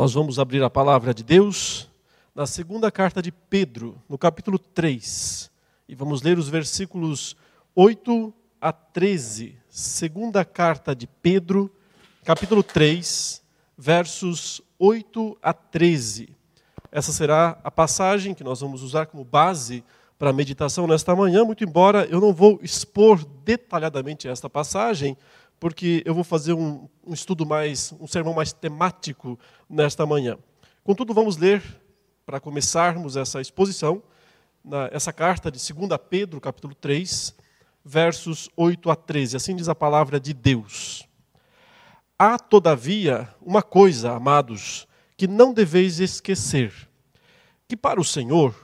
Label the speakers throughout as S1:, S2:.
S1: Nós vamos abrir a palavra de Deus na segunda carta de Pedro, no capítulo 3, e vamos ler os versículos 8 a 13. Segunda carta de Pedro, capítulo 3, versos 8 a 13. Essa será a passagem que nós vamos usar como base para a meditação nesta manhã, muito embora eu não vou expor detalhadamente esta passagem, porque eu vou fazer um, um estudo mais, um sermão mais temático nesta manhã. Contudo, vamos ler, para começarmos essa exposição, na, essa carta de 2 Pedro, capítulo 3, versos 8 a 13. Assim diz a palavra de Deus. Há, todavia, uma coisa, amados, que não deveis esquecer: que para o Senhor,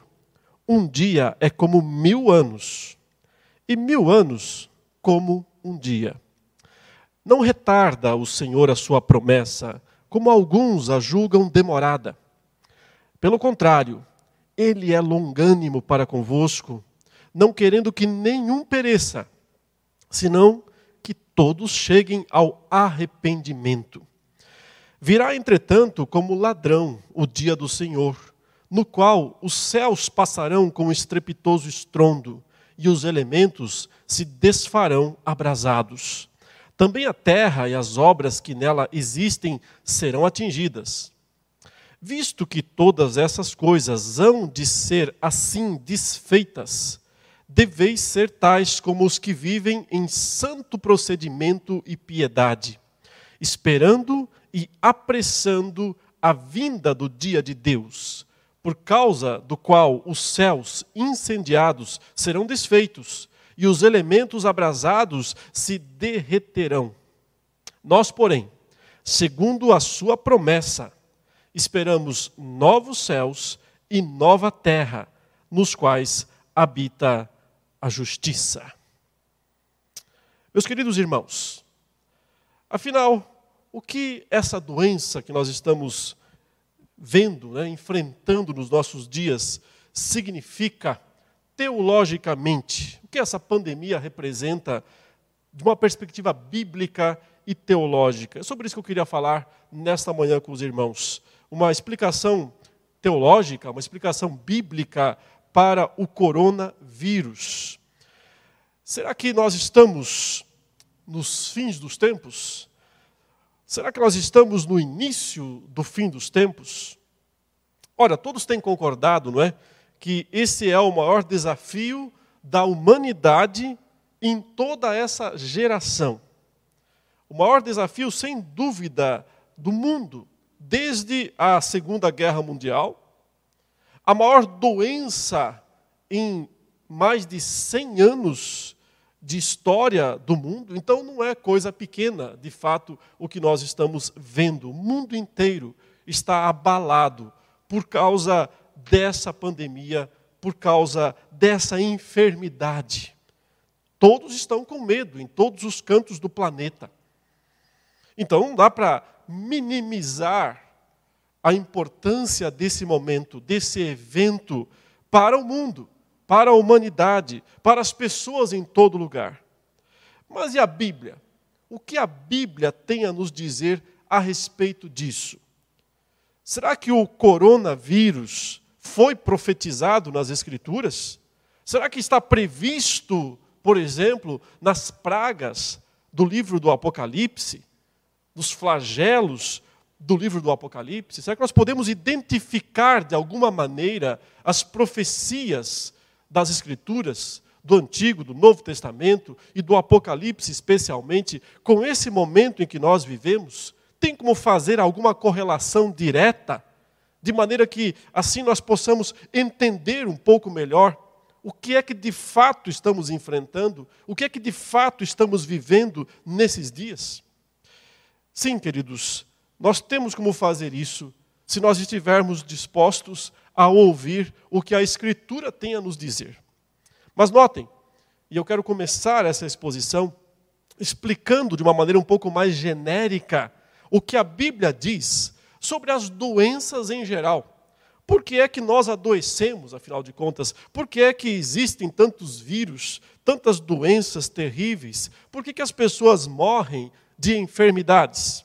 S1: um dia é como mil anos, e mil anos como um dia. Não retarda o Senhor a sua promessa, como alguns a julgam demorada. Pelo contrário, ele é longânimo para convosco, não querendo que nenhum pereça, senão que todos cheguem ao arrependimento. Virá, entretanto, como ladrão o dia do Senhor, no qual os céus passarão com estrepitoso estrondo e os elementos se desfarão abrasados também a terra e as obras que nela existem serão atingidas. Visto que todas essas coisas hão de ser assim desfeitas, deveis ser tais como os que vivem em santo procedimento e piedade, esperando e apressando a vinda do dia de Deus, por causa do qual os céus incendiados serão desfeitos e os elementos abrasados se derreterão. Nós, porém, segundo a sua promessa, esperamos novos céus e nova terra, nos quais habita a justiça. Meus queridos irmãos, afinal, o que essa doença que nós estamos vendo, né, enfrentando nos nossos dias, significa teologicamente, que essa pandemia representa de uma perspectiva bíblica e teológica. É sobre isso que eu queria falar nesta manhã com os irmãos. Uma explicação teológica, uma explicação bíblica para o coronavírus. Será que nós estamos nos fins dos tempos? Será que nós estamos no início do fim dos tempos? Ora, todos têm concordado, não é? que esse é o maior desafio da humanidade em toda essa geração. O maior desafio, sem dúvida, do mundo, desde a Segunda Guerra Mundial, a maior doença em mais de 100 anos de história do mundo, então não é coisa pequena, de fato, o que nós estamos vendo. O mundo inteiro está abalado por causa dessa pandemia, por causa dessa enfermidade. Todos estão com medo em todos os cantos do planeta. Então não dá para minimizar a importância desse momento, desse evento para o mundo, para a humanidade, para as pessoas em todo lugar. Mas e a Bíblia? O que a Bíblia tem a nos dizer a respeito disso? Será que o coronavírus foi profetizado nas Escrituras? Será que está previsto, por exemplo, nas pragas do livro do Apocalipse, nos flagelos do livro do Apocalipse? Será que nós podemos identificar de alguma maneira as profecias das Escrituras, do Antigo, do Novo Testamento e do Apocalipse, especialmente, com esse momento em que nós vivemos? Tem como fazer alguma correlação direta? De maneira que assim nós possamos entender um pouco melhor o que é que de fato estamos enfrentando, o que é que de fato estamos vivendo nesses dias. Sim, queridos, nós temos como fazer isso se nós estivermos dispostos a ouvir o que a Escritura tem a nos dizer. Mas notem, e eu quero começar essa exposição explicando de uma maneira um pouco mais genérica o que a Bíblia diz sobre as doenças em geral. Por que é que nós adoecemos, afinal de contas? Por que é que existem tantos vírus, tantas doenças terríveis? Por que, que as pessoas morrem de enfermidades?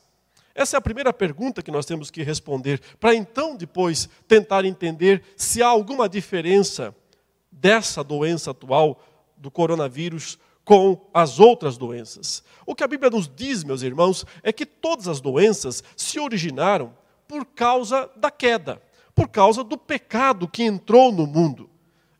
S1: Essa é a primeira pergunta que nós temos que responder, para então depois tentar entender se há alguma diferença dessa doença atual do coronavírus com as outras doenças. O que a Bíblia nos diz, meus irmãos, é que todas as doenças se originaram por causa da queda, por causa do pecado que entrou no mundo.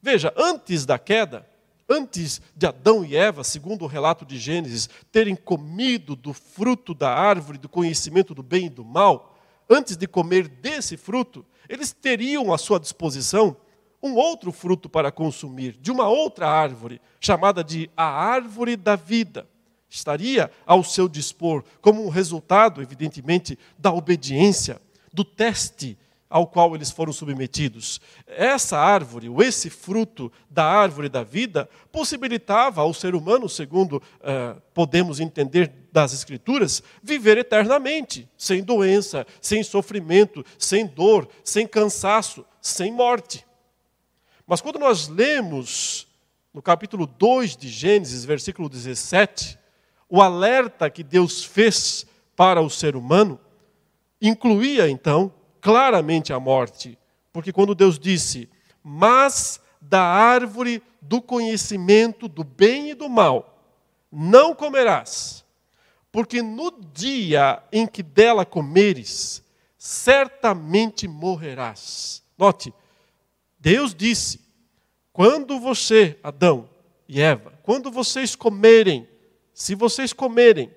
S1: Veja, antes da queda, antes de Adão e Eva, segundo o relato de Gênesis, terem comido do fruto da árvore do conhecimento do bem e do mal, antes de comer desse fruto, eles teriam à sua disposição um outro fruto para consumir, de uma outra árvore, chamada de a árvore da vida. Estaria ao seu dispor, como um resultado, evidentemente, da obediência, do teste ao qual eles foram submetidos. Essa árvore, ou esse fruto da árvore da vida, possibilitava ao ser humano, segundo eh, podemos entender das Escrituras, viver eternamente, sem doença, sem sofrimento, sem dor, sem cansaço, sem morte. Mas quando nós lemos no capítulo 2 de Gênesis, versículo 17, o alerta que Deus fez para o ser humano, incluía então claramente a morte. Porque quando Deus disse: Mas da árvore do conhecimento do bem e do mal não comerás, porque no dia em que dela comeres, certamente morrerás. Note, Deus disse: quando você, Adão e Eva, quando vocês comerem, se vocês comerem,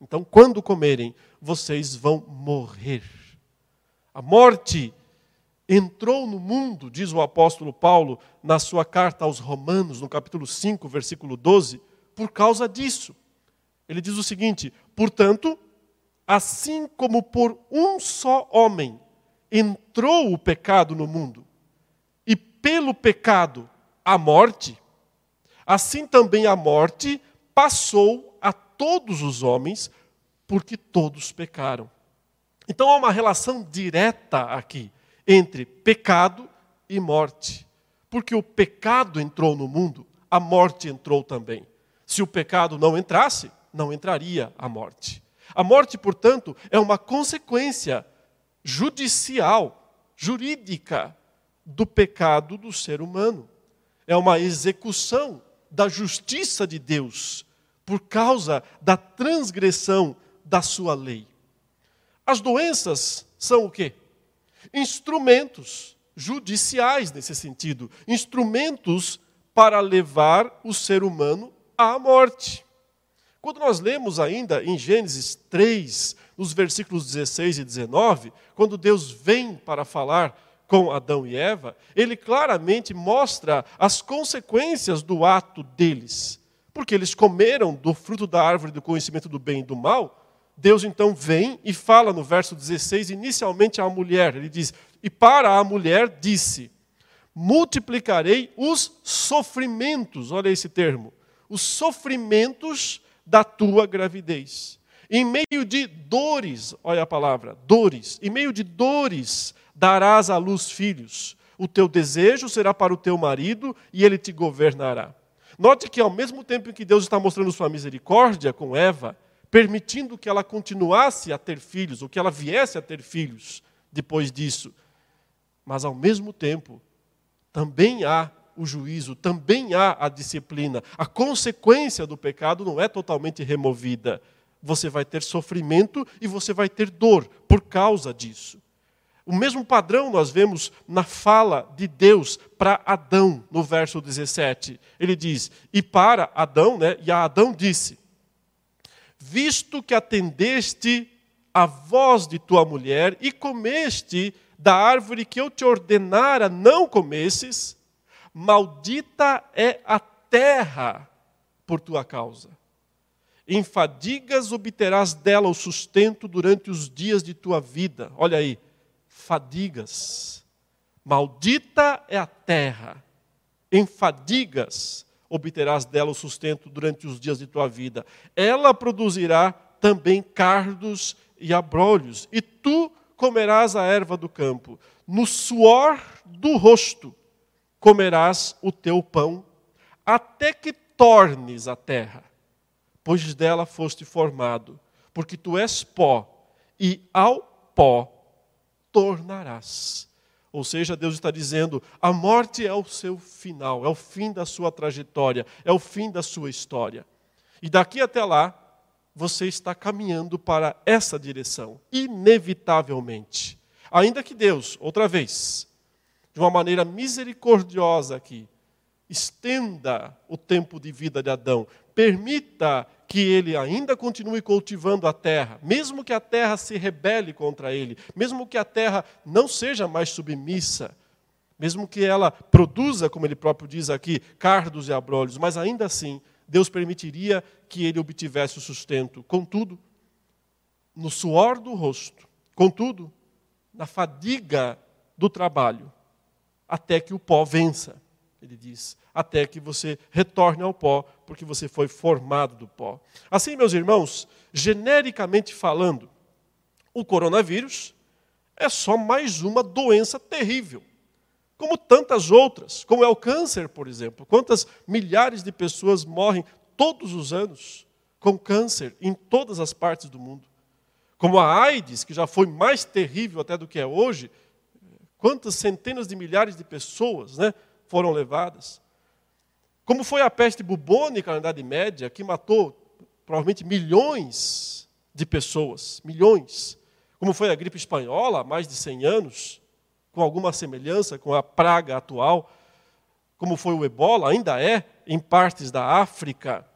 S1: então quando comerem, vocês vão morrer. A morte entrou no mundo, diz o apóstolo Paulo na sua carta aos Romanos, no capítulo 5, versículo 12, por causa disso. Ele diz o seguinte: portanto, assim como por um só homem entrou o pecado no mundo, e pelo pecado a morte, assim também a morte passou todos os homens, porque todos pecaram. Então há uma relação direta aqui entre pecado e morte. Porque o pecado entrou no mundo, a morte entrou também. Se o pecado não entrasse, não entraria a morte. A morte, portanto, é uma consequência judicial, jurídica, do pecado do ser humano. É uma execução da justiça de Deus por causa da transgressão da sua lei. As doenças são o quê? Instrumentos judiciais nesse sentido, instrumentos para levar o ser humano à morte. Quando nós lemos ainda em Gênesis 3, nos versículos 16 e 19, quando Deus vem para falar com Adão e Eva, ele claramente mostra as consequências do ato deles. Porque eles comeram do fruto da árvore do conhecimento do bem e do mal, Deus então vem e fala no verso 16, inicialmente à mulher. Ele diz: E para a mulher disse: Multiplicarei os sofrimentos, olha esse termo, os sofrimentos da tua gravidez. Em meio de dores, olha a palavra, dores, em meio de dores darás à luz filhos. O teu desejo será para o teu marido e ele te governará. Note que ao mesmo tempo em que Deus está mostrando sua misericórdia com Eva, permitindo que ela continuasse a ter filhos, ou que ela viesse a ter filhos depois disso. Mas, ao mesmo tempo, também há o juízo, também há a disciplina. A consequência do pecado não é totalmente removida. Você vai ter sofrimento e você vai ter dor por causa disso. O mesmo padrão nós vemos na fala de Deus para Adão, no verso 17. Ele diz: E para Adão, né, e a Adão disse: visto que atendeste a voz de tua mulher e comeste da árvore que eu te ordenara não comesses, maldita é a terra por tua causa. Em fadigas obterás dela o sustento durante os dias de tua vida. Olha aí, fadigas. Maldita é a terra. Em fadigas obterás dela o sustento durante os dias de tua vida. Ela produzirá também cardos e abrolhos, e tu comerás a erva do campo. No suor do rosto comerás o teu pão, até que tornes a terra, pois dela foste formado, porque tu és pó, e ao pó tornarás. Ou seja, Deus está dizendo: a morte é o seu final, é o fim da sua trajetória, é o fim da sua história. E daqui até lá, você está caminhando para essa direção, inevitavelmente. Ainda que Deus, outra vez, de uma maneira misericordiosa aqui, estenda o tempo de vida de Adão, permita que ele ainda continue cultivando a terra, mesmo que a terra se rebele contra ele, mesmo que a terra não seja mais submissa, mesmo que ela produza, como ele próprio diz aqui, cardos e abrolhos, mas ainda assim, Deus permitiria que ele obtivesse o sustento. Contudo, no suor do rosto, contudo, na fadiga do trabalho, até que o pó vença, ele diz até que você retorne ao pó, porque você foi formado do pó. Assim, meus irmãos, genericamente falando, o coronavírus é só mais uma doença terrível, como tantas outras, como é o câncer, por exemplo. Quantas milhares de pessoas morrem todos os anos com câncer em todas as partes do mundo? Como a AIDS, que já foi mais terrível até do que é hoje, quantas centenas de milhares de pessoas né, foram levadas? Como foi a peste bubônica na Idade Média, que matou provavelmente milhões de pessoas, milhões. Como foi a gripe espanhola há mais de 100 anos, com alguma semelhança com a praga atual. Como foi o ebola, ainda é, em partes da África.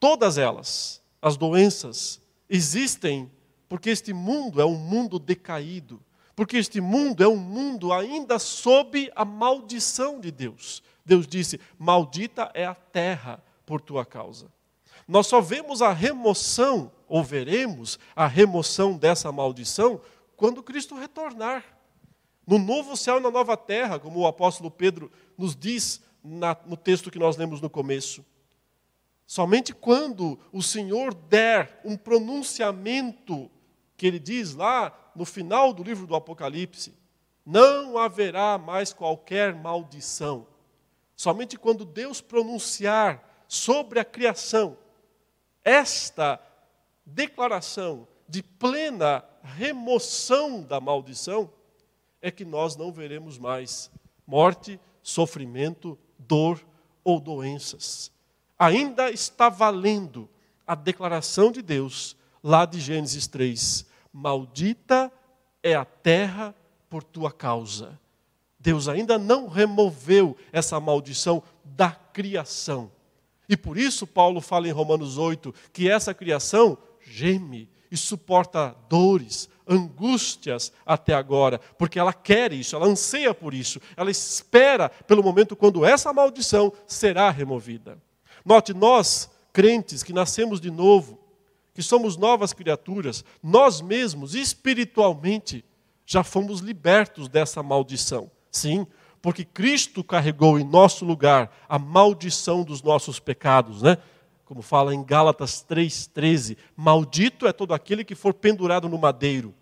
S1: Todas elas, as doenças, existem porque este mundo é um mundo decaído, porque este mundo é um mundo ainda sob a maldição de Deus. Deus disse: Maldita é a terra por tua causa. Nós só vemos a remoção, ou veremos a remoção dessa maldição, quando Cristo retornar. No novo céu e na nova terra, como o apóstolo Pedro nos diz na, no texto que nós lemos no começo. Somente quando o Senhor der um pronunciamento, que ele diz lá no final do livro do Apocalipse, não haverá mais qualquer maldição. Somente quando Deus pronunciar sobre a criação esta declaração de plena remoção da maldição, é que nós não veremos mais morte, sofrimento, dor ou doenças. Ainda está valendo a declaração de Deus lá de Gênesis 3: Maldita é a terra por tua causa. Deus ainda não removeu essa maldição da criação. E por isso Paulo fala em Romanos 8 que essa criação geme e suporta dores, angústias até agora, porque ela quer isso, ela anseia por isso, ela espera pelo momento quando essa maldição será removida. Note, nós, crentes que nascemos de novo, que somos novas criaturas, nós mesmos, espiritualmente, já fomos libertos dessa maldição. Sim, porque Cristo carregou em nosso lugar a maldição dos nossos pecados, né? Como fala em Gálatas 3:13, maldito é todo aquele que for pendurado no madeiro,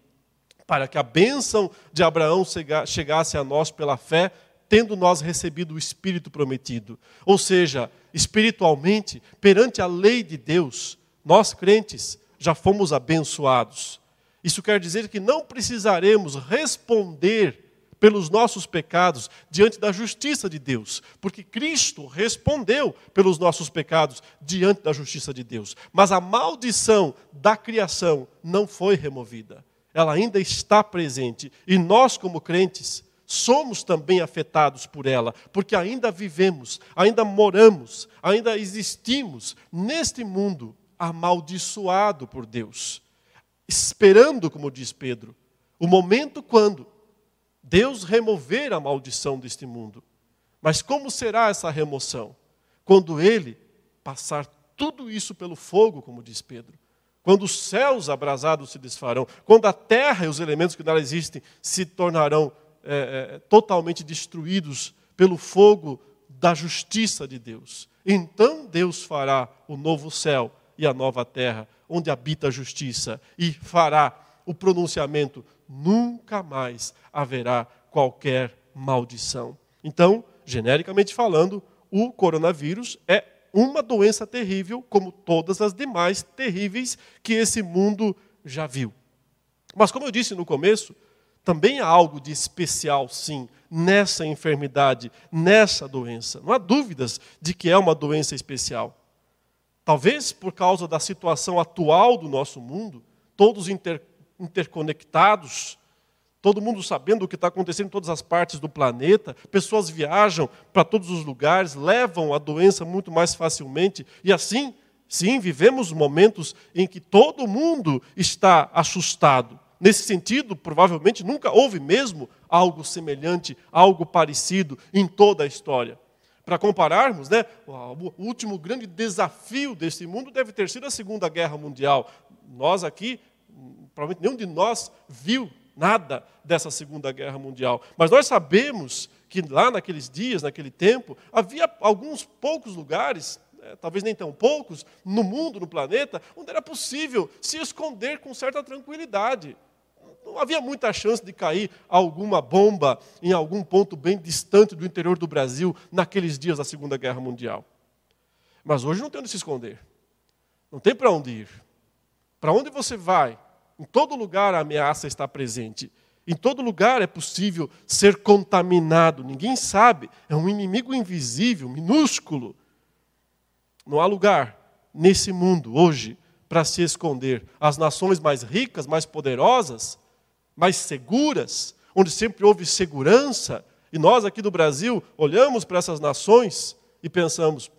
S1: para que a bênção de Abraão chegasse a nós pela fé, tendo nós recebido o espírito prometido. Ou seja, espiritualmente, perante a lei de Deus, nós crentes já fomos abençoados. Isso quer dizer que não precisaremos responder pelos nossos pecados diante da justiça de Deus, porque Cristo respondeu pelos nossos pecados diante da justiça de Deus. Mas a maldição da criação não foi removida. Ela ainda está presente e nós como crentes somos também afetados por ela, porque ainda vivemos, ainda moramos, ainda existimos neste mundo amaldiçoado por Deus, esperando, como diz Pedro, o momento quando Deus remover a maldição deste mundo. Mas como será essa remoção? Quando ele passar tudo isso pelo fogo, como diz Pedro. Quando os céus abrasados se desfarão, quando a terra e os elementos que nela existem se tornarão é, é, totalmente destruídos pelo fogo da justiça de Deus. Então Deus fará o novo céu e a nova terra, onde habita a justiça, e fará o pronunciamento nunca mais haverá qualquer maldição. Então, genericamente falando, o coronavírus é uma doença terrível, como todas as demais terríveis que esse mundo já viu. Mas, como eu disse no começo, também há algo de especial, sim, nessa enfermidade, nessa doença. Não há dúvidas de que é uma doença especial. Talvez por causa da situação atual do nosso mundo, todos inter, interconectados, todo mundo sabendo o que está acontecendo em todas as partes do planeta, pessoas viajam para todos os lugares, levam a doença muito mais facilmente, e assim, sim, vivemos momentos em que todo mundo está assustado. Nesse sentido, provavelmente nunca houve mesmo algo semelhante, algo parecido em toda a história. Para compararmos, né, o último grande desafio desse mundo deve ter sido a Segunda Guerra Mundial. Nós aqui, provavelmente nenhum de nós viu nada dessa Segunda Guerra Mundial. Mas nós sabemos que lá naqueles dias, naquele tempo, havia alguns poucos lugares é, talvez nem tão poucos, no mundo, no planeta, onde era possível se esconder com certa tranquilidade. Não havia muita chance de cair alguma bomba em algum ponto bem distante do interior do Brasil naqueles dias da Segunda Guerra Mundial. Mas hoje não tem onde se esconder. Não tem para onde ir. Para onde você vai? Em todo lugar a ameaça está presente. Em todo lugar é possível ser contaminado. Ninguém sabe. É um inimigo invisível, minúsculo. Não há lugar nesse mundo hoje para se esconder. As nações mais ricas, mais poderosas, mais seguras, onde sempre houve segurança, e nós aqui do Brasil olhamos para essas nações e pensamos: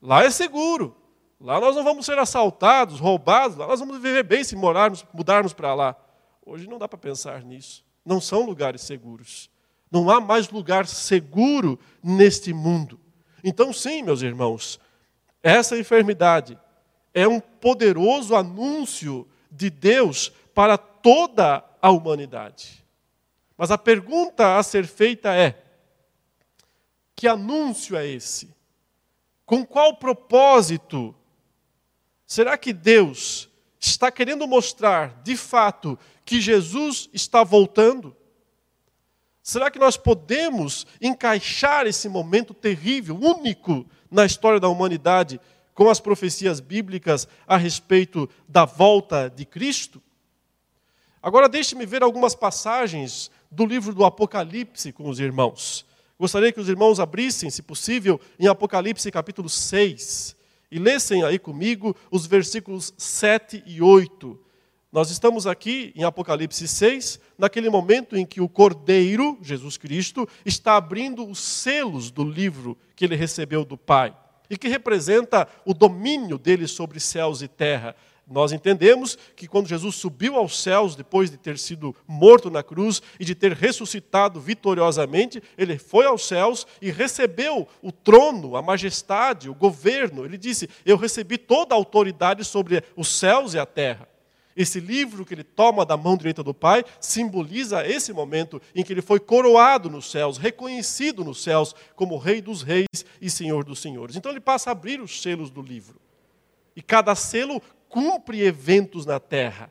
S1: lá é seguro, lá nós não vamos ser assaltados, roubados, lá nós vamos viver bem se morarmos, mudarmos para lá. Hoje não dá para pensar nisso. Não são lugares seguros. Não há mais lugar seguro neste mundo. Então, sim, meus irmãos, essa enfermidade é um poderoso anúncio de Deus para toda a humanidade. Mas a pergunta a ser feita é: que anúncio é esse? Com qual propósito? Será que Deus está querendo mostrar, de fato, que Jesus está voltando? Será que nós podemos encaixar esse momento terrível, único na história da humanidade, com as profecias bíblicas a respeito da volta de Cristo? Agora deixe-me ver algumas passagens do livro do Apocalipse com os irmãos. Gostaria que os irmãos abrissem, se possível, em Apocalipse capítulo 6 e lessem aí comigo os versículos 7 e 8. Nós estamos aqui em Apocalipse 6, naquele momento em que o Cordeiro, Jesus Cristo, está abrindo os selos do livro que ele recebeu do Pai e que representa o domínio dele sobre céus e terra. Nós entendemos que quando Jesus subiu aos céus, depois de ter sido morto na cruz e de ter ressuscitado vitoriosamente, ele foi aos céus e recebeu o trono, a majestade, o governo. Ele disse: Eu recebi toda a autoridade sobre os céus e a terra. Esse livro que ele toma da mão direita do Pai simboliza esse momento em que ele foi coroado nos céus, reconhecido nos céus como Rei dos Reis e Senhor dos Senhores. Então ele passa a abrir os selos do livro. E cada selo cumpre eventos na terra.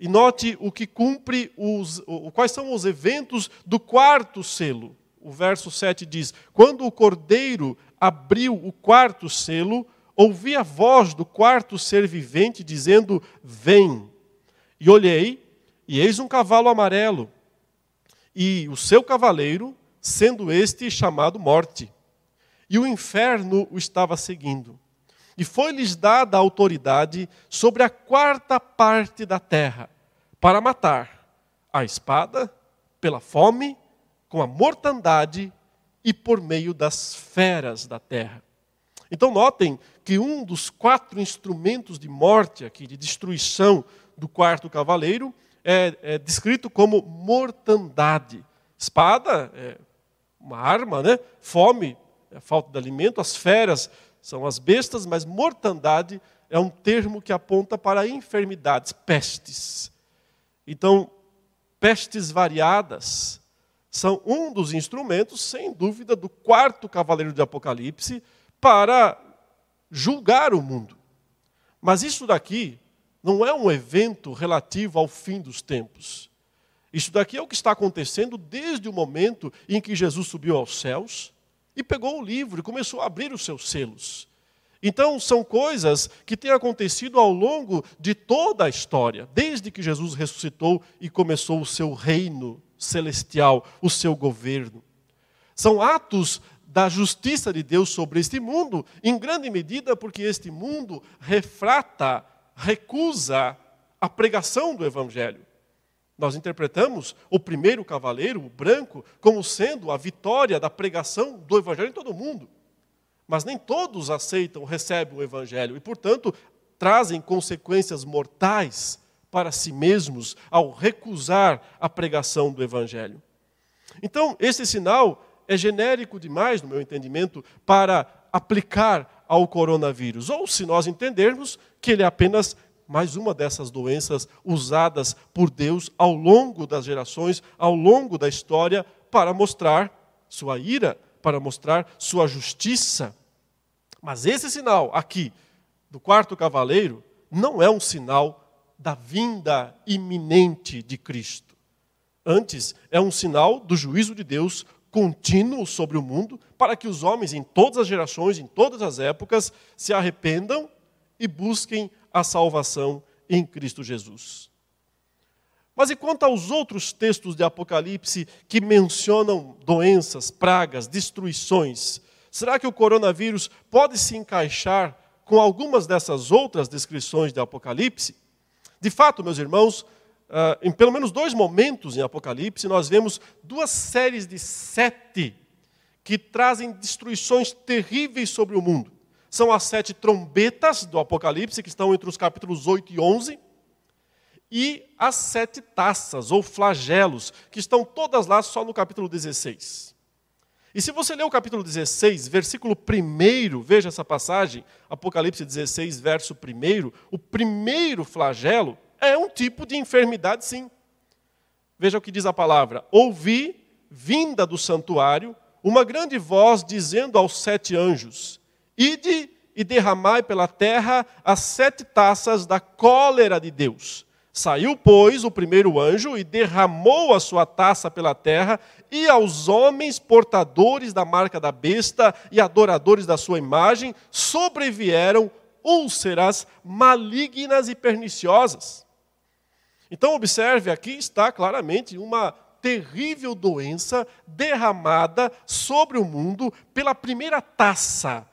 S1: E note o que cumpre os, quais são os eventos do quarto selo. O verso 7 diz: Quando o cordeiro abriu o quarto selo, ouvi a voz do quarto ser vivente dizendo: Vem. E olhei, e eis um cavalo amarelo, e o seu cavaleiro, sendo este chamado Morte. E o inferno o estava seguindo e foi-lhes dada a autoridade sobre a quarta parte da terra, para matar a espada, pela fome, com a mortandade e por meio das feras da terra. Então, notem que um dos quatro instrumentos de morte aqui, de destruição do quarto cavaleiro, é, é descrito como mortandade. Espada é uma arma, né? Fome, é falta de alimento, as feras são as bestas, mas mortandade é um termo que aponta para enfermidades, pestes. Então, pestes variadas são um dos instrumentos, sem dúvida, do quarto cavaleiro de Apocalipse para julgar o mundo. Mas isso daqui não é um evento relativo ao fim dos tempos. Isso daqui é o que está acontecendo desde o momento em que Jesus subiu aos céus e pegou o livro e começou a abrir os seus selos. Então, são coisas que têm acontecido ao longo de toda a história, desde que Jesus ressuscitou e começou o seu reino celestial, o seu governo. São atos da justiça de Deus sobre este mundo, em grande medida porque este mundo refrata, recusa a pregação do Evangelho. Nós interpretamos o primeiro cavaleiro, o branco, como sendo a vitória da pregação do Evangelho em todo o mundo. Mas nem todos aceitam, recebem o Evangelho e, portanto, trazem consequências mortais para si mesmos ao recusar a pregação do Evangelho. Então, esse sinal é genérico demais, no meu entendimento, para aplicar ao coronavírus. Ou se nós entendermos que ele é apenas mais uma dessas doenças usadas por Deus ao longo das gerações, ao longo da história, para mostrar sua ira, para mostrar sua justiça. Mas esse sinal aqui, do quarto cavaleiro, não é um sinal da vinda iminente de Cristo. Antes, é um sinal do juízo de Deus contínuo sobre o mundo, para que os homens em todas as gerações, em todas as épocas, se arrependam e busquem a salvação em Cristo Jesus. Mas e quanto aos outros textos de Apocalipse que mencionam doenças, pragas, destruições? Será que o coronavírus pode se encaixar com algumas dessas outras descrições de Apocalipse? De fato, meus irmãos, ah, em pelo menos dois momentos em Apocalipse, nós vemos duas séries de sete que trazem destruições terríveis sobre o mundo. São as sete trombetas do Apocalipse, que estão entre os capítulos 8 e 11, e as sete taças, ou flagelos, que estão todas lá só no capítulo 16. E se você ler o capítulo 16, versículo 1, veja essa passagem, Apocalipse 16, verso 1, o primeiro flagelo é um tipo de enfermidade, sim. Veja o que diz a palavra: Ouvi, vinda do santuário, uma grande voz dizendo aos sete anjos: Ide e derramai pela terra as sete taças da cólera de Deus. Saiu, pois, o primeiro anjo e derramou a sua taça pela terra, e aos homens portadores da marca da besta e adoradores da sua imagem sobrevieram úlceras malignas e perniciosas. Então, observe, aqui está claramente uma terrível doença derramada sobre o mundo pela primeira taça,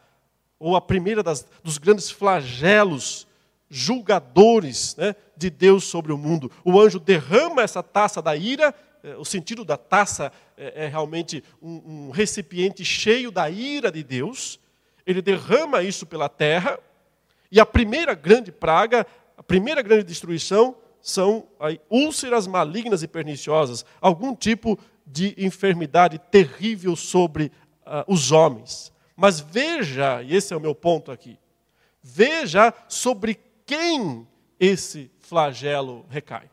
S1: ou a primeira das, dos grandes flagelos julgadores né, de Deus sobre o mundo. O anjo derrama essa taça da ira, é, o sentido da taça é, é realmente um, um recipiente cheio da ira de Deus. Ele derrama isso pela terra, e a primeira grande praga, a primeira grande destruição, são aí, úlceras malignas e perniciosas, algum tipo de enfermidade terrível sobre uh, os homens. Mas veja, e esse é o meu ponto aqui, veja sobre quem esse flagelo recai?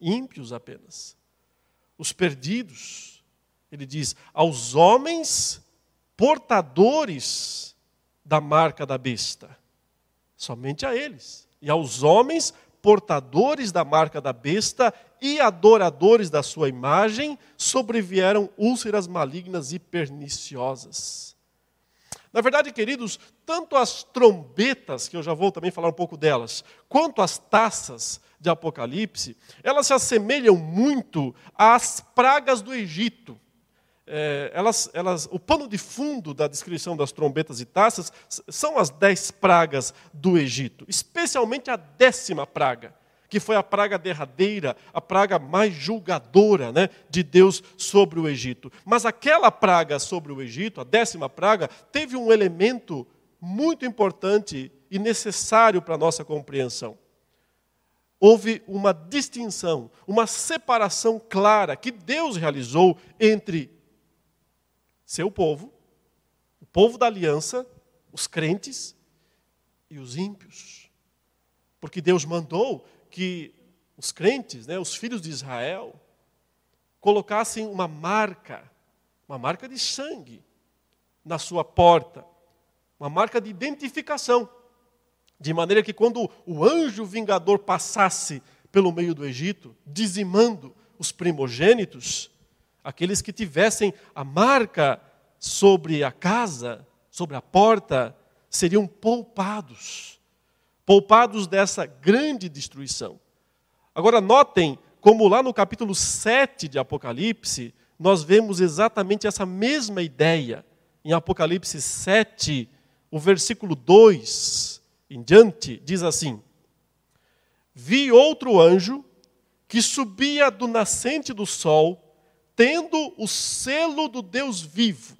S1: Ímpios apenas. Os perdidos. Ele diz: aos homens portadores da marca da besta. Somente a eles. E aos homens portadores da marca da besta e adoradores da sua imagem sobrevieram úlceras malignas e perniciosas. Na verdade, queridos, tanto as trombetas, que eu já vou também falar um pouco delas, quanto as taças de Apocalipse, elas se assemelham muito às pragas do Egito. É, elas, elas, o pano de fundo da descrição das trombetas e taças são as dez pragas do Egito, especialmente a décima praga que foi a praga derradeira, a praga mais julgadora né, de Deus sobre o Egito. Mas aquela praga sobre o Egito, a décima praga, teve um elemento muito importante e necessário para a nossa compreensão. Houve uma distinção, uma separação clara que Deus realizou entre seu povo, o povo da aliança, os crentes e os ímpios. Porque Deus mandou que os crentes, né, os filhos de Israel, colocassem uma marca, uma marca de sangue, na sua porta, uma marca de identificação, de maneira que quando o anjo vingador passasse pelo meio do Egito, dizimando os primogênitos, aqueles que tivessem a marca sobre a casa, sobre a porta, seriam poupados poupados dessa grande destruição. Agora, notem como lá no capítulo 7 de Apocalipse, nós vemos exatamente essa mesma ideia. Em Apocalipse 7, o versículo 2 em diante, diz assim: Vi outro anjo que subia do nascente do sol, tendo o selo do Deus vivo.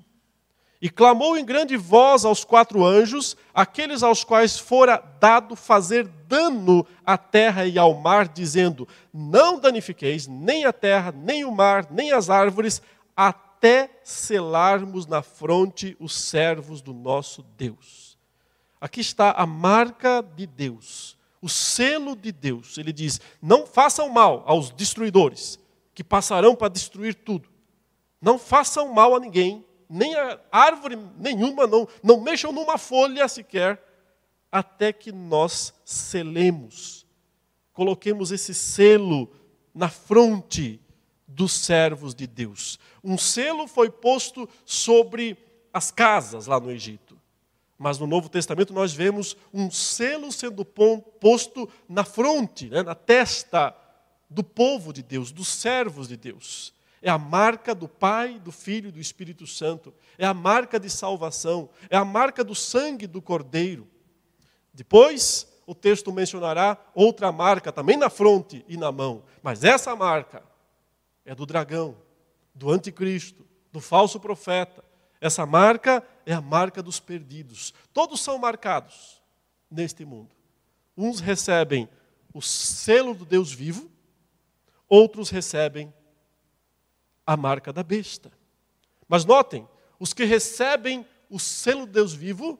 S1: E clamou em grande voz aos quatro anjos, aqueles aos quais fora dado fazer dano à terra e ao mar, dizendo: Não danifiqueis nem a terra, nem o mar, nem as árvores, até selarmos na fronte os servos do nosso Deus. Aqui está a marca de Deus, o selo de Deus. Ele diz: Não façam mal aos destruidores, que passarão para destruir tudo. Não façam mal a ninguém, nem a árvore nenhuma, não, não mexam numa folha sequer, até que nós selemos, coloquemos esse selo na fronte dos servos de Deus. Um selo foi posto sobre as casas lá no Egito. Mas no Novo Testamento nós vemos um selo sendo posto na fronte, né, na testa do povo de Deus, dos servos de Deus. É a marca do Pai, do Filho e do Espírito Santo. É a marca de salvação. É a marca do sangue do Cordeiro. Depois, o texto mencionará outra marca também na fronte e na mão. Mas essa marca é do dragão, do anticristo, do falso profeta. Essa marca é a marca dos perdidos. Todos são marcados neste mundo. Uns recebem o selo do Deus vivo, outros recebem a marca da besta. Mas notem, os que recebem o selo de Deus vivo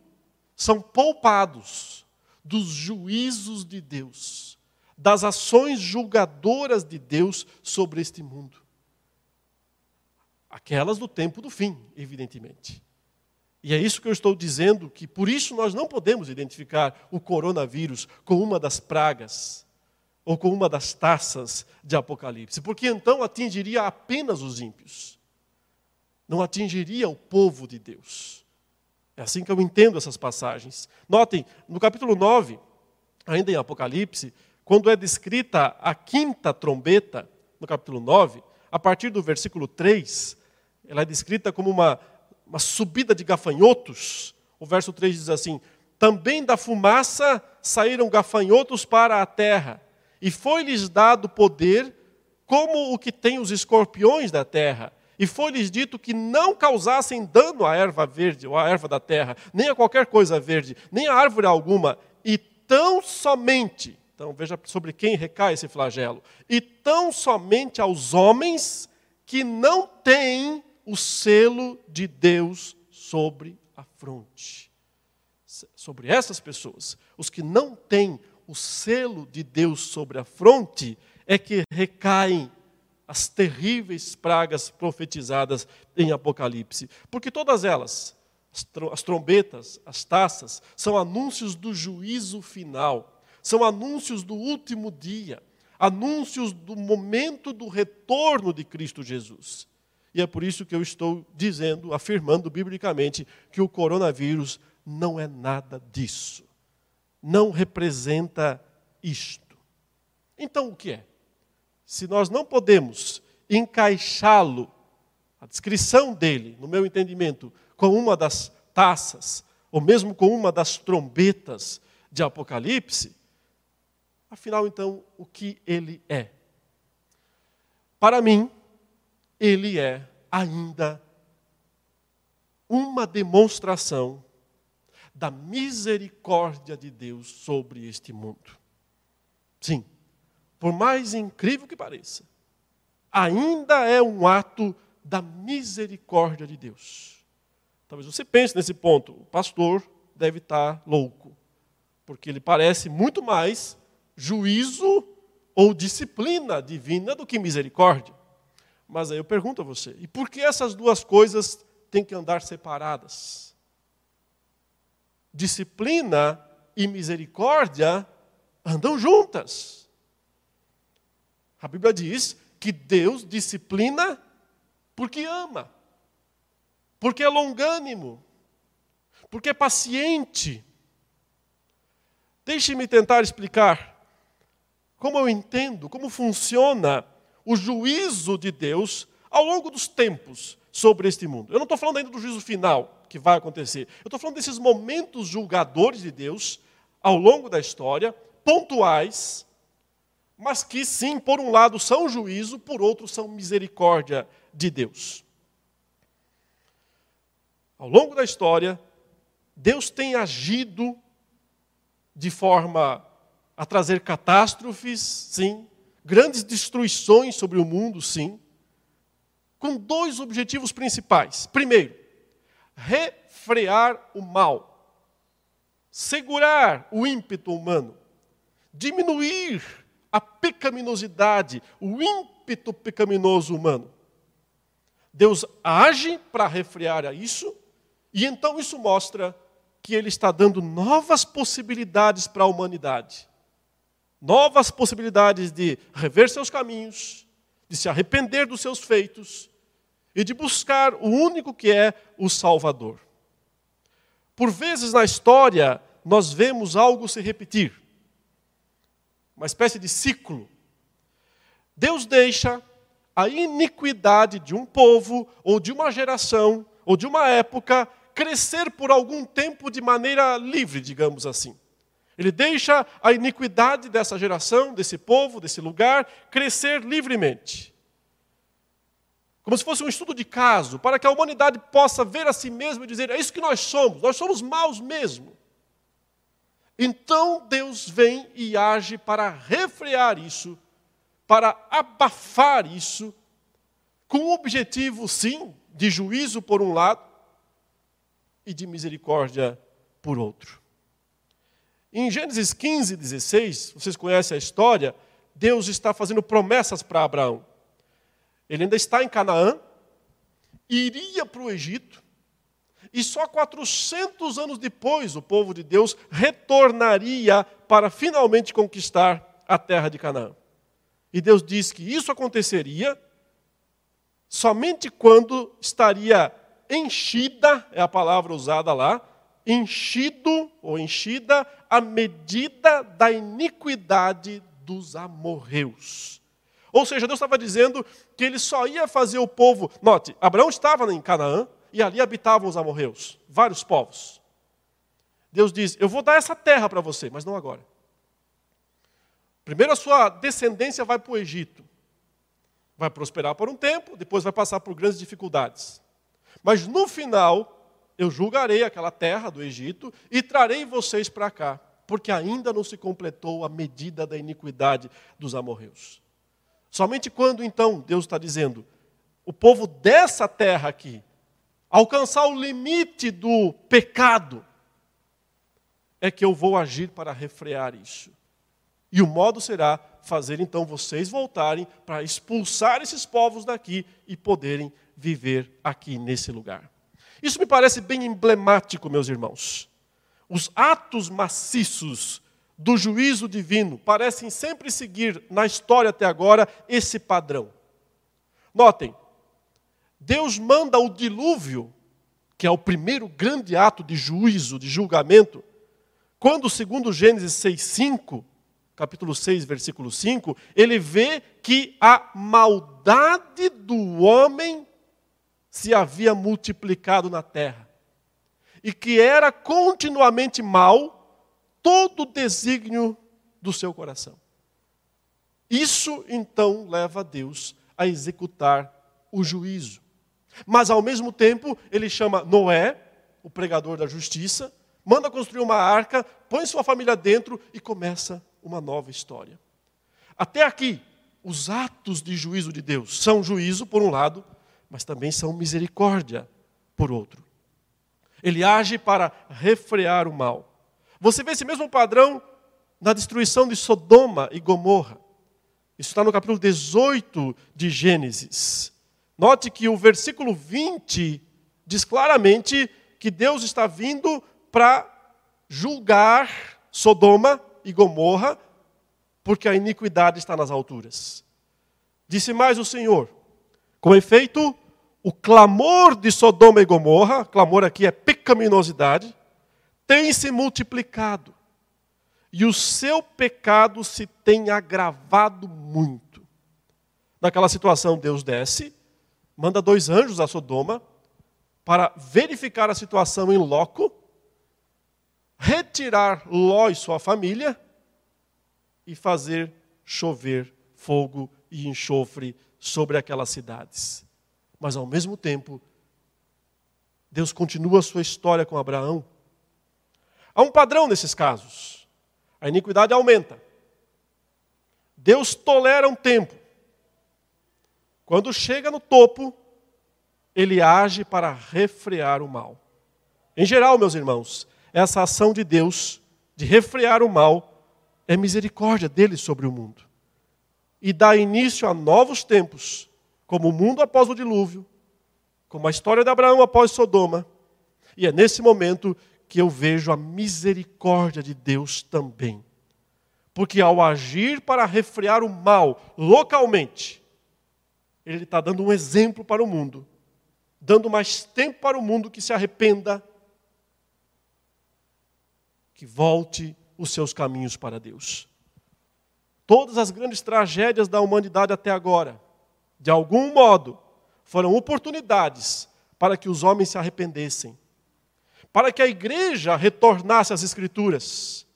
S1: são poupados dos juízos de Deus, das ações julgadoras de Deus sobre este mundo. Aquelas do tempo do fim, evidentemente. E é isso que eu estou dizendo, que por isso nós não podemos identificar o coronavírus como uma das pragas ou com uma das taças de Apocalipse, porque então atingiria apenas os ímpios, não atingiria o povo de Deus. É assim que eu entendo essas passagens. Notem, no capítulo 9, ainda em Apocalipse, quando é descrita a quinta trombeta, no capítulo 9, a partir do versículo 3, ela é descrita como uma, uma subida de gafanhotos. O verso 3 diz assim: Também da fumaça saíram gafanhotos para a terra e foi-lhes dado poder como o que tem os escorpiões da terra. E foi-lhes dito que não causassem dano à erva verde, ou à erva da terra, nem a qualquer coisa verde, nem a árvore alguma, e tão somente, então veja sobre quem recai esse flagelo, e tão somente aos homens que não têm o selo de Deus sobre a fronte. Sobre essas pessoas, os que não têm o selo de Deus sobre a fronte, é que recaem as terríveis pragas profetizadas em Apocalipse. Porque todas elas, as trombetas, as taças, são anúncios do juízo final, são anúncios do último dia, anúncios do momento do retorno de Cristo Jesus. E é por isso que eu estou dizendo, afirmando biblicamente, que o coronavírus não é nada disso não representa isto. Então, o que é? Se nós não podemos encaixá-lo, a descrição dele, no meu entendimento, com uma das taças, ou mesmo com uma das trombetas de Apocalipse, afinal, então, o que ele é? Para mim, ele é ainda uma demonstração da misericórdia de Deus sobre este mundo. Sim, por mais incrível que pareça, ainda é um ato da misericórdia de Deus. Talvez você pense nesse ponto, o pastor deve estar louco, porque ele parece muito mais juízo ou disciplina divina do que misericórdia. Mas aí eu pergunto a você, e por que essas duas coisas têm que andar separadas? Disciplina e misericórdia andam juntas. A Bíblia diz que Deus disciplina porque ama, porque é longânimo, porque é paciente. Deixe-me tentar explicar como eu entendo, como funciona o juízo de Deus ao longo dos tempos sobre este mundo. Eu não estou falando ainda do juízo final que vai acontecer. Eu estou falando desses momentos julgadores de Deus ao longo da história, pontuais, mas que sim, por um lado são juízo, por outro são misericórdia de Deus. Ao longo da história, Deus tem agido de forma a trazer catástrofes, sim, grandes destruições sobre o mundo, sim, com dois objetivos principais. Primeiro, refrear o mal, segurar o ímpeto humano, diminuir a pecaminosidade, o ímpeto pecaminoso humano. Deus age para refrear a isso, e então isso mostra que Ele está dando novas possibilidades para a humanidade novas possibilidades de rever seus caminhos, de se arrepender dos seus feitos e de buscar o único que é o Salvador. Por vezes na história, nós vemos algo se repetir, uma espécie de ciclo. Deus deixa a iniquidade de um povo, ou de uma geração, ou de uma época, crescer por algum tempo de maneira livre, digamos assim. Ele deixa a iniquidade dessa geração, desse povo, desse lugar, crescer livremente. Como se fosse um estudo de caso, para que a humanidade possa ver a si mesma e dizer: é isso que nós somos, nós somos maus mesmo. Então Deus vem e age para refrear isso, para abafar isso, com o objetivo, sim, de juízo por um lado e de misericórdia por outro. Em Gênesis 15, 16, vocês conhecem a história, Deus está fazendo promessas para Abraão. Ele ainda está em Canaã, iria para o Egito, e só 400 anos depois o povo de Deus retornaria para finalmente conquistar a terra de Canaã. E Deus diz que isso aconteceria somente quando estaria enchida, é a palavra usada lá, enchido ou enchida a medida da iniquidade dos amorreus. Ou seja, Deus estava dizendo que ele só ia fazer o povo. Note, Abraão estava em Canaã e ali habitavam os amorreus, vários povos. Deus diz: Eu vou dar essa terra para você, mas não agora. Primeiro a sua descendência vai para o Egito. Vai prosperar por um tempo, depois vai passar por grandes dificuldades. Mas no final, eu julgarei aquela terra do Egito e trarei vocês para cá, porque ainda não se completou a medida da iniquidade dos amorreus. Somente quando então Deus está dizendo, o povo dessa terra aqui, alcançar o limite do pecado, é que eu vou agir para refrear isso. E o modo será fazer então vocês voltarem para expulsar esses povos daqui e poderem viver aqui nesse lugar. Isso me parece bem emblemático, meus irmãos. Os atos maciços do juízo divino parecem sempre seguir, na história até agora, esse padrão. Notem, Deus manda o dilúvio, que é o primeiro grande ato de juízo, de julgamento, quando, segundo Gênesis 6,5, capítulo 6, versículo 5, ele vê que a maldade do homem se havia multiplicado na terra, e que era continuamente mal todo o desígnio do seu coração. Isso então leva Deus a executar o juízo. Mas ao mesmo tempo, ele chama Noé, o pregador da justiça, manda construir uma arca, põe sua família dentro e começa uma nova história. Até aqui, os atos de juízo de Deus são juízo, por um lado, mas também são misericórdia por outro. Ele age para refrear o mal. Você vê esse mesmo padrão na destruição de Sodoma e Gomorra. Isso está no capítulo 18 de Gênesis. Note que o versículo 20 diz claramente que Deus está vindo para julgar Sodoma e Gomorra, porque a iniquidade está nas alturas. Disse mais o Senhor: com efeito, o clamor de Sodoma e Gomorra, clamor aqui é pecaminosidade, tem se multiplicado e o seu pecado se tem agravado muito. Naquela situação, Deus desce, manda dois anjos a Sodoma para verificar a situação em loco, retirar Ló e sua família e fazer chover fogo e enxofre sobre aquelas cidades. Mas ao mesmo tempo, Deus continua a sua história com Abraão. Há um padrão nesses casos. A iniquidade aumenta. Deus tolera um tempo. Quando chega no topo, ele age para refrear o mal. Em geral, meus irmãos, essa ação de Deus de refrear o mal é misericórdia dele sobre o mundo. E dá início a novos tempos, como o mundo após o dilúvio, como a história de Abraão após Sodoma. E é nesse momento que eu vejo a misericórdia de Deus também. Porque ao agir para refrear o mal localmente, Ele está dando um exemplo para o mundo, dando mais tempo para o mundo que se arrependa, que volte os seus caminhos para Deus. Todas as grandes tragédias da humanidade até agora, de algum modo, foram oportunidades para que os homens se arrependessem, para que a igreja retornasse às Escrituras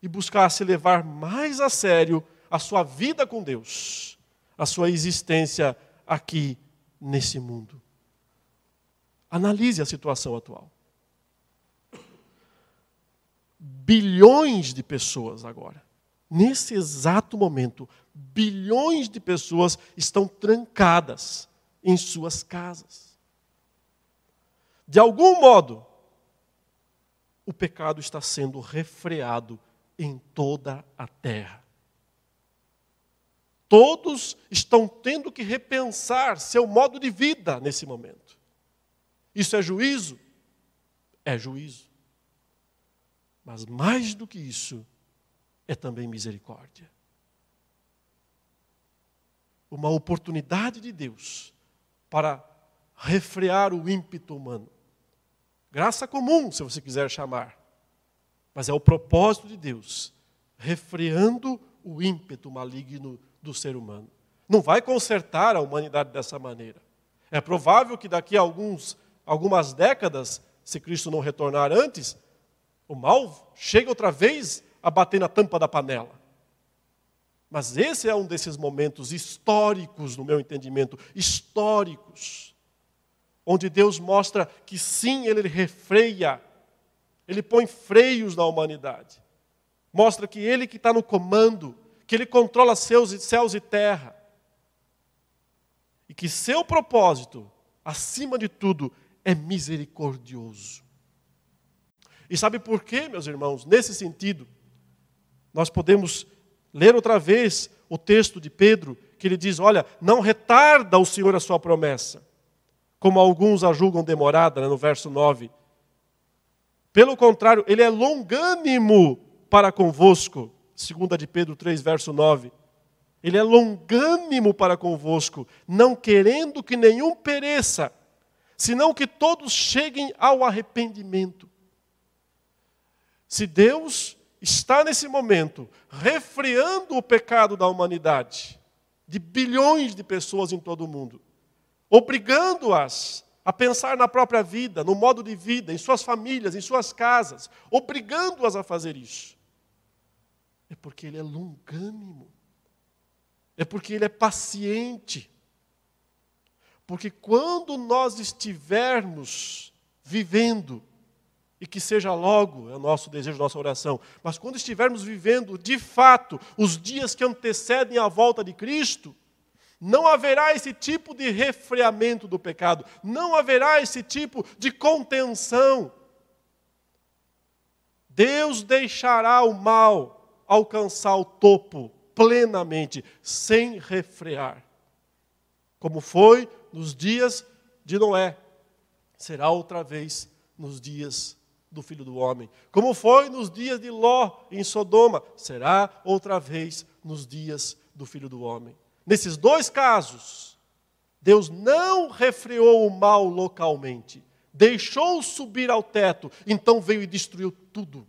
S1: e buscasse levar mais a sério a sua vida com Deus, a sua existência aqui nesse mundo. Analise a situação atual. bilhões de pessoas agora. Nesse exato momento, bilhões de pessoas estão trancadas em suas casas. De algum modo, o pecado está sendo refreado em toda a terra. Todos estão tendo que repensar seu modo de vida nesse momento. Isso é juízo? É juízo. Mas mais do que isso, é também misericórdia. Uma oportunidade de Deus para refrear o ímpeto humano. Graça comum, se você quiser chamar. Mas é o propósito de Deus, refreando o ímpeto maligno do ser humano. Não vai consertar a humanidade dessa maneira. É provável que daqui a alguns, algumas décadas, se Cristo não retornar antes, o mal chega outra vez a bater na tampa da panela. Mas esse é um desses momentos históricos, no meu entendimento, históricos, onde Deus mostra que sim, Ele refreia, Ele põe freios na humanidade. Mostra que Ele que está no comando, que Ele controla e, céus e terra. E que seu propósito, acima de tudo, é misericordioso. E sabe por quê, meus irmãos? Nesse sentido, nós podemos ler outra vez o texto de Pedro, que ele diz: Olha, não retarda o Senhor a sua promessa, como alguns a julgam demorada, né, no verso 9. Pelo contrário, ele é longânimo para convosco, segunda de Pedro 3, verso 9. Ele é longânimo para convosco, não querendo que nenhum pereça, senão que todos cheguem ao arrependimento. Se Deus está nesse momento refreando o pecado da humanidade, de bilhões de pessoas em todo o mundo, obrigando-as a pensar na própria vida, no modo de vida, em suas famílias, em suas casas, obrigando-as a fazer isso. É porque Ele é longânimo, é porque Ele é paciente. Porque quando nós estivermos vivendo e que seja logo, é o nosso desejo, nossa oração. Mas quando estivermos vivendo de fato os dias que antecedem a volta de Cristo, não haverá esse tipo de refreamento do pecado, não haverá esse tipo de contenção. Deus deixará o mal alcançar o topo plenamente, sem refrear. Como foi nos dias de Noé, será outra vez nos dias do filho do homem. Como foi nos dias de Ló em Sodoma, será outra vez nos dias do filho do homem. Nesses dois casos, Deus não refreou o mal localmente. deixou subir ao teto, então veio e destruiu tudo.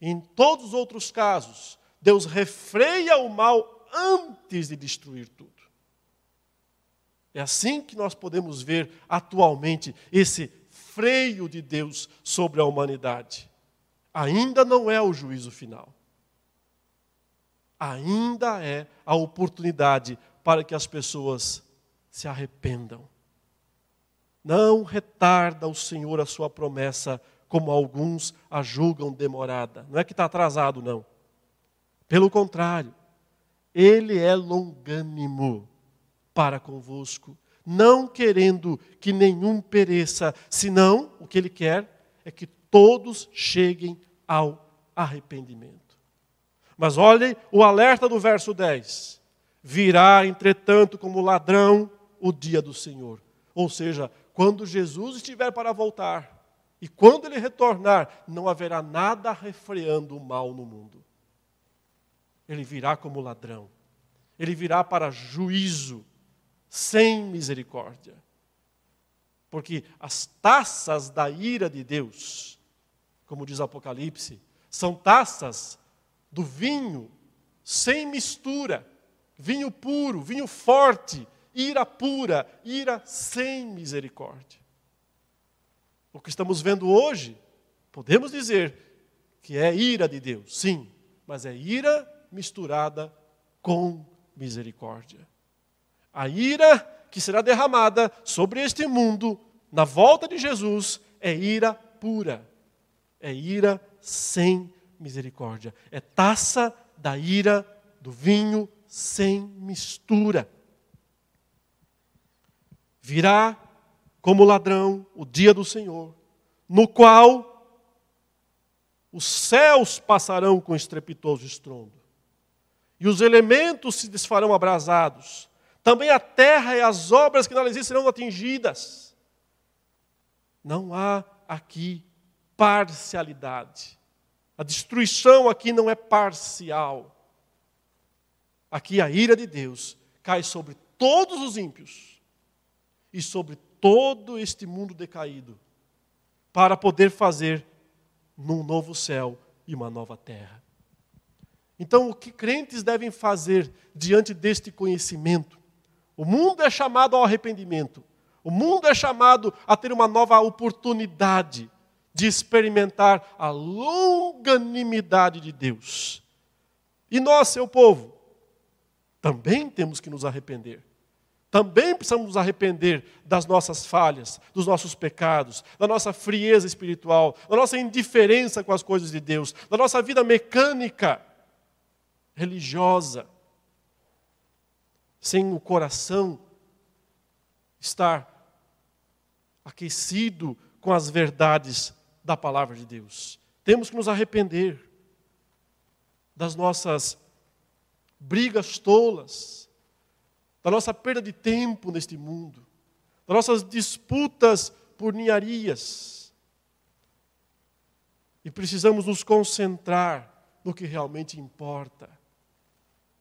S1: Em todos os outros casos, Deus refreia o mal antes de destruir tudo. É assim que nós podemos ver atualmente esse freio de Deus sobre a humanidade. Ainda não é o juízo final. Ainda é a oportunidade para que as pessoas se arrependam. Não retarda o Senhor a sua promessa, como alguns a julgam demorada. Não é que está atrasado, não. Pelo contrário, Ele é longânimo para convosco, não querendo que nenhum pereça, senão o que Ele quer é que todos cheguem ao arrependimento. Mas olhem o alerta do verso 10. Virá, entretanto, como ladrão o dia do Senhor. Ou seja, quando Jesus estiver para voltar, e quando ele retornar, não haverá nada refreando o mal no mundo. Ele virá como ladrão. Ele virá para juízo, sem misericórdia. Porque as taças da ira de Deus, como diz Apocalipse, são taças do vinho sem mistura, vinho puro, vinho forte, ira pura, ira sem misericórdia. O que estamos vendo hoje, podemos dizer que é ira de Deus, sim, mas é ira misturada com misericórdia. A ira que será derramada sobre este mundo na volta de Jesus é ira pura, é ira sem misericórdia, é taça da ira do vinho sem mistura. Virá como ladrão o dia do Senhor, no qual os céus passarão com estrepitoso estrondo, e os elementos se desfarão abrasados, também a terra e as obras que nela existem serão atingidas. Não há aqui parcialidade. A destruição aqui não é parcial. Aqui a ira de Deus cai sobre todos os ímpios e sobre todo este mundo decaído, para poder fazer num novo céu e uma nova terra. Então, o que crentes devem fazer diante deste conhecimento? O mundo é chamado ao arrependimento. O mundo é chamado a ter uma nova oportunidade de experimentar a longanimidade de Deus. E nós, seu povo, também temos que nos arrepender. Também precisamos nos arrepender das nossas falhas, dos nossos pecados, da nossa frieza espiritual, da nossa indiferença com as coisas de Deus, da nossa vida mecânica, religiosa, sem o coração estar aquecido com as verdades da palavra de Deus. Temos que nos arrepender das nossas brigas tolas, da nossa perda de tempo neste mundo, das nossas disputas por ninharias. E precisamos nos concentrar no que realmente importa.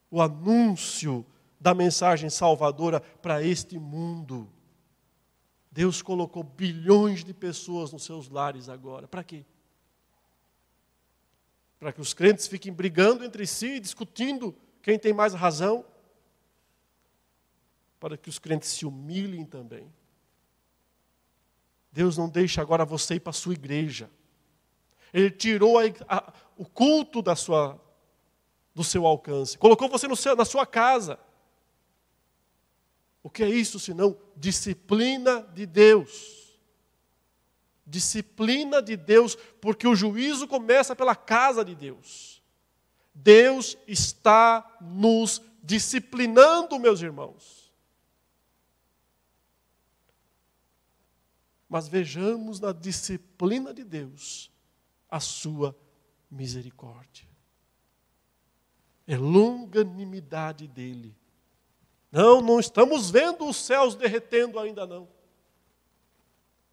S1: O anúncio da mensagem salvadora para este mundo. Deus colocou bilhões de pessoas nos seus lares agora. Para quê? Para que os crentes fiquem brigando entre si, discutindo quem tem mais razão? para que os crentes se humilhem também. Deus não deixa agora você ir para a sua igreja. Ele tirou a, a, o culto da sua, do seu alcance, colocou você seu, na sua casa. O que é isso senão disciplina de Deus? Disciplina de Deus, porque o juízo começa pela casa de Deus. Deus está nos disciplinando, meus irmãos. mas vejamos na disciplina de Deus a sua misericórdia. É longanimidade dele. Não, não estamos vendo os céus derretendo ainda não.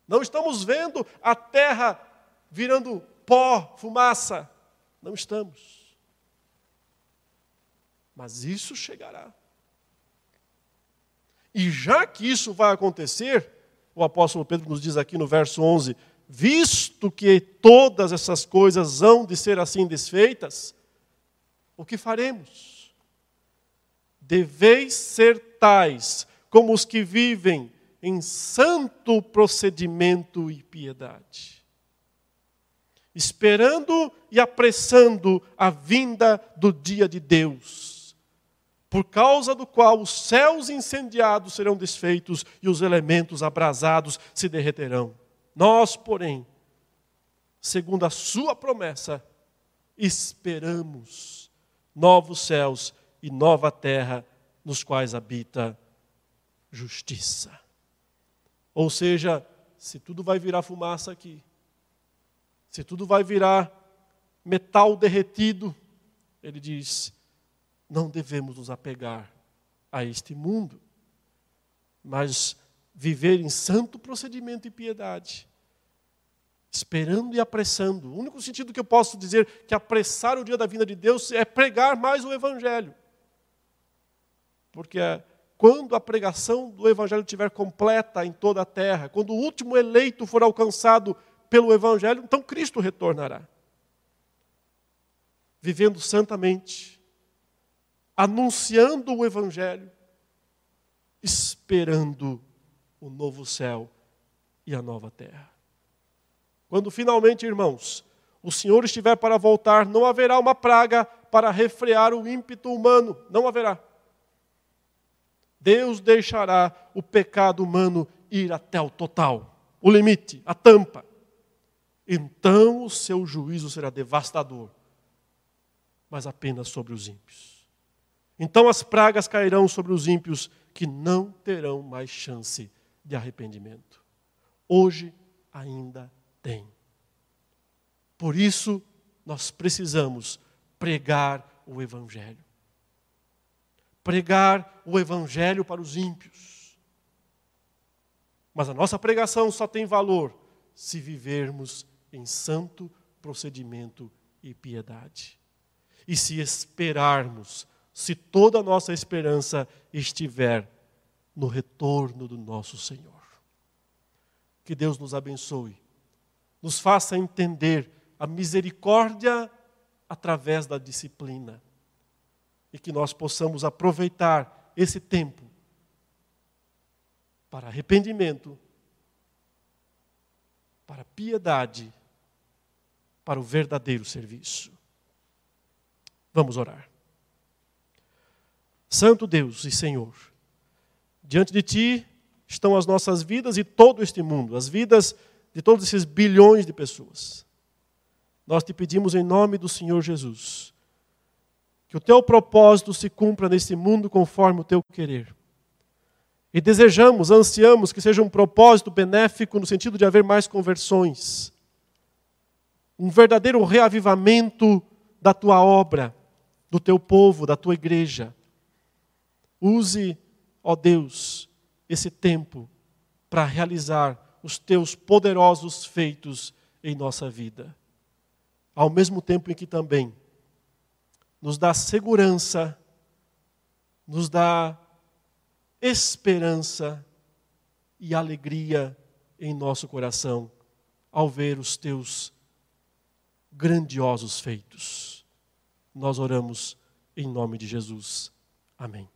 S1: Não estamos vendo a terra virando pó, fumaça. Não estamos. Mas isso chegará. E já que isso vai acontecer, o apóstolo Pedro nos diz aqui no verso 11: visto que todas essas coisas hão de ser assim desfeitas, o que faremos? Deveis ser tais como os que vivem em santo procedimento e piedade, esperando e apressando a vinda do dia de Deus, por causa do qual os céus incendiados serão desfeitos e os elementos abrasados se derreterão. Nós, porém, segundo a Sua promessa, esperamos novos céus e nova terra nos quais habita justiça. Ou seja, se tudo vai virar fumaça aqui, se tudo vai virar metal derretido, ele diz: não devemos nos apegar a este mundo, mas viver em santo procedimento e piedade, esperando e apressando. O único sentido que eu posso dizer que apressar o dia da vinda de Deus é pregar mais o Evangelho. Porque quando a pregação do Evangelho estiver completa em toda a terra, quando o último eleito for alcançado pelo Evangelho, então Cristo retornará. Vivendo santamente, anunciando o Evangelho, esperando o novo céu e a nova terra. Quando finalmente, irmãos, o Senhor estiver para voltar, não haverá uma praga para refrear o ímpeto humano, não haverá. Deus deixará o pecado humano ir até o total, o limite, a tampa. Então o seu juízo será devastador, mas apenas sobre os ímpios. Então as pragas cairão sobre os ímpios que não terão mais chance de arrependimento. Hoje ainda tem. Por isso nós precisamos pregar o Evangelho pregar o evangelho para os ímpios. Mas a nossa pregação só tem valor se vivermos em santo procedimento e piedade. E se esperarmos, se toda a nossa esperança estiver no retorno do nosso Senhor. Que Deus nos abençoe, nos faça entender a misericórdia através da disciplina e que nós possamos aproveitar esse tempo para arrependimento, para piedade, para o verdadeiro serviço. Vamos orar. Santo Deus e Senhor, diante de Ti estão as nossas vidas e todo este mundo, as vidas de todos esses bilhões de pessoas. Nós te pedimos em nome do Senhor Jesus que o teu propósito se cumpra nesse mundo conforme o teu querer. E desejamos, ansiamos que seja um propósito benéfico no sentido de haver mais conversões, um verdadeiro reavivamento da tua obra, do teu povo, da tua igreja. Use, ó Deus, esse tempo para realizar os teus poderosos feitos em nossa vida. Ao mesmo tempo em que também nos dá segurança, nos dá esperança e alegria em nosso coração ao ver os teus grandiosos feitos. Nós oramos em nome de Jesus. Amém.